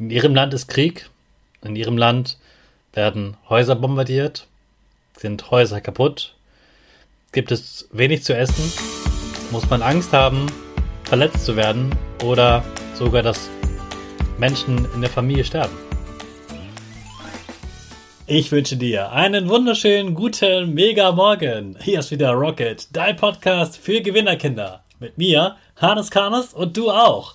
In ihrem Land ist Krieg. In ihrem Land werden Häuser bombardiert, sind Häuser kaputt, gibt es wenig zu essen, muss man Angst haben, verletzt zu werden oder sogar, dass Menschen in der Familie sterben. Ich wünsche dir einen wunderschönen guten Mega Morgen. Hier ist wieder Rocket, dein Podcast für Gewinnerkinder. Mit mir, Hannes Karnes und du auch.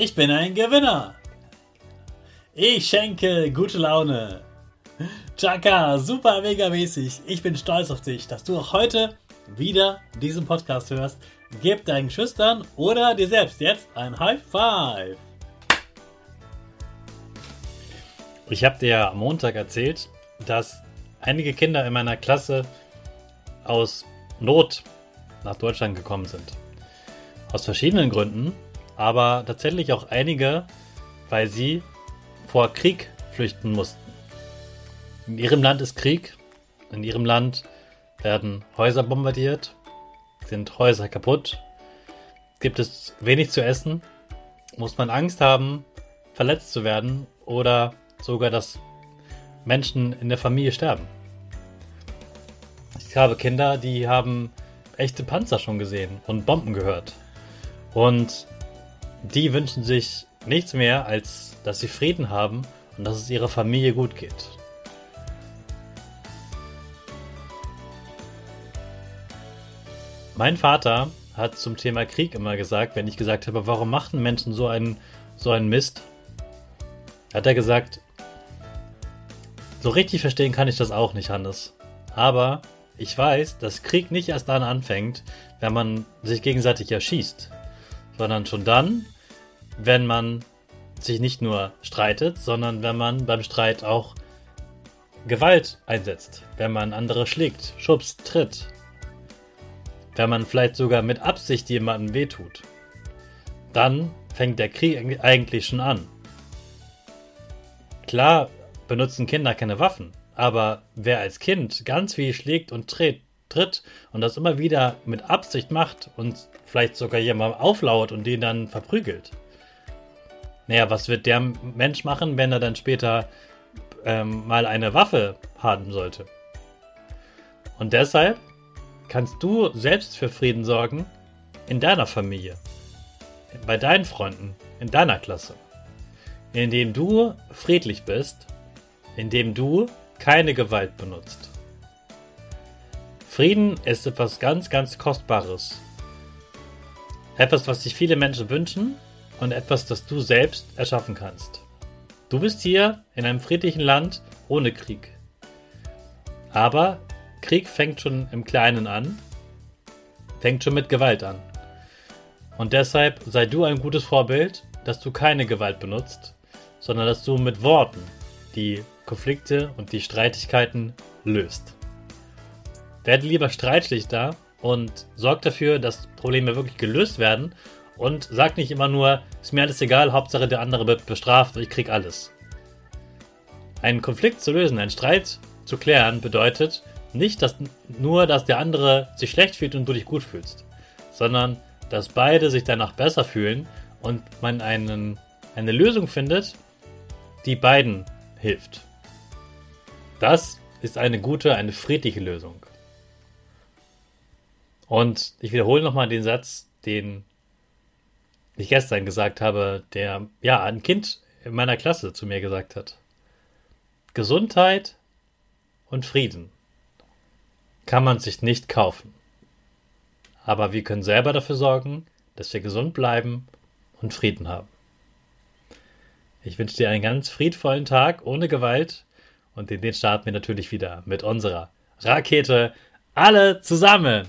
Ich bin ein Gewinner. Ich schenke gute Laune. Chaka, super mega mäßig. Ich bin stolz auf dich, dass du auch heute wieder diesen Podcast hörst. Gib deinen Schüchtern oder dir selbst jetzt ein High Five. Ich habe dir am Montag erzählt, dass einige Kinder in meiner Klasse aus Not nach Deutschland gekommen sind. Aus verschiedenen Gründen, aber tatsächlich auch einige, weil sie vor Krieg flüchten mussten. In ihrem Land ist Krieg. In ihrem Land werden Häuser bombardiert, sind Häuser kaputt, gibt es wenig zu essen, muss man Angst haben, verletzt zu werden oder sogar, dass Menschen in der Familie sterben. Ich habe Kinder, die haben echte Panzer schon gesehen und Bomben gehört. Und die wünschen sich nichts mehr, als dass sie Frieden haben und dass es ihrer Familie gut geht. Mein Vater hat zum Thema Krieg immer gesagt, wenn ich gesagt habe, warum machen Menschen so einen, so einen Mist, hat er gesagt, so richtig verstehen kann ich das auch nicht, Hannes. Aber ich weiß, dass Krieg nicht erst dann anfängt, wenn man sich gegenseitig erschießt, sondern schon dann, wenn man sich nicht nur streitet, sondern wenn man beim Streit auch Gewalt einsetzt, wenn man andere schlägt, schubst, tritt, wenn man vielleicht sogar mit Absicht jemandem wehtut, dann fängt der Krieg eigentlich schon an. Klar benutzen Kinder keine Waffen, aber wer als Kind ganz viel schlägt und tritt, tritt und das immer wieder mit Absicht macht und vielleicht sogar jemandem auflauert und den dann verprügelt. Naja, was wird der Mensch machen, wenn er dann später ähm, mal eine Waffe haben sollte? Und deshalb kannst du selbst für Frieden sorgen in deiner Familie, bei deinen Freunden, in deiner Klasse, indem du friedlich bist, indem du keine Gewalt benutzt. Frieden ist etwas ganz, ganz Kostbares. Etwas, was sich viele Menschen wünschen und etwas, das du selbst erschaffen kannst. Du bist hier in einem friedlichen Land ohne Krieg. Aber Krieg fängt schon im Kleinen an, fängt schon mit Gewalt an. Und deshalb sei du ein gutes Vorbild, dass du keine Gewalt benutzt, sondern dass du mit Worten die Konflikte und die Streitigkeiten löst. Werde lieber Streitschlichter und sorg dafür, dass Probleme wirklich gelöst werden und sag nicht immer nur, ist mir alles egal, Hauptsache der andere wird bestraft und ich krieg alles. Einen Konflikt zu lösen, einen Streit zu klären, bedeutet nicht, dass nur, dass der andere sich schlecht fühlt und du dich gut fühlst, sondern dass beide sich danach besser fühlen und man einen, eine Lösung findet, die beiden hilft. Das ist eine gute, eine friedliche Lösung. Und ich wiederhole nochmal den Satz, den ich gestern gesagt habe, der ja ein Kind in meiner Klasse zu mir gesagt hat. Gesundheit und Frieden kann man sich nicht kaufen. Aber wir können selber dafür sorgen, dass wir gesund bleiben und Frieden haben. Ich wünsche dir einen ganz friedvollen Tag ohne Gewalt und in den starten wir natürlich wieder mit unserer Rakete. Alle zusammen.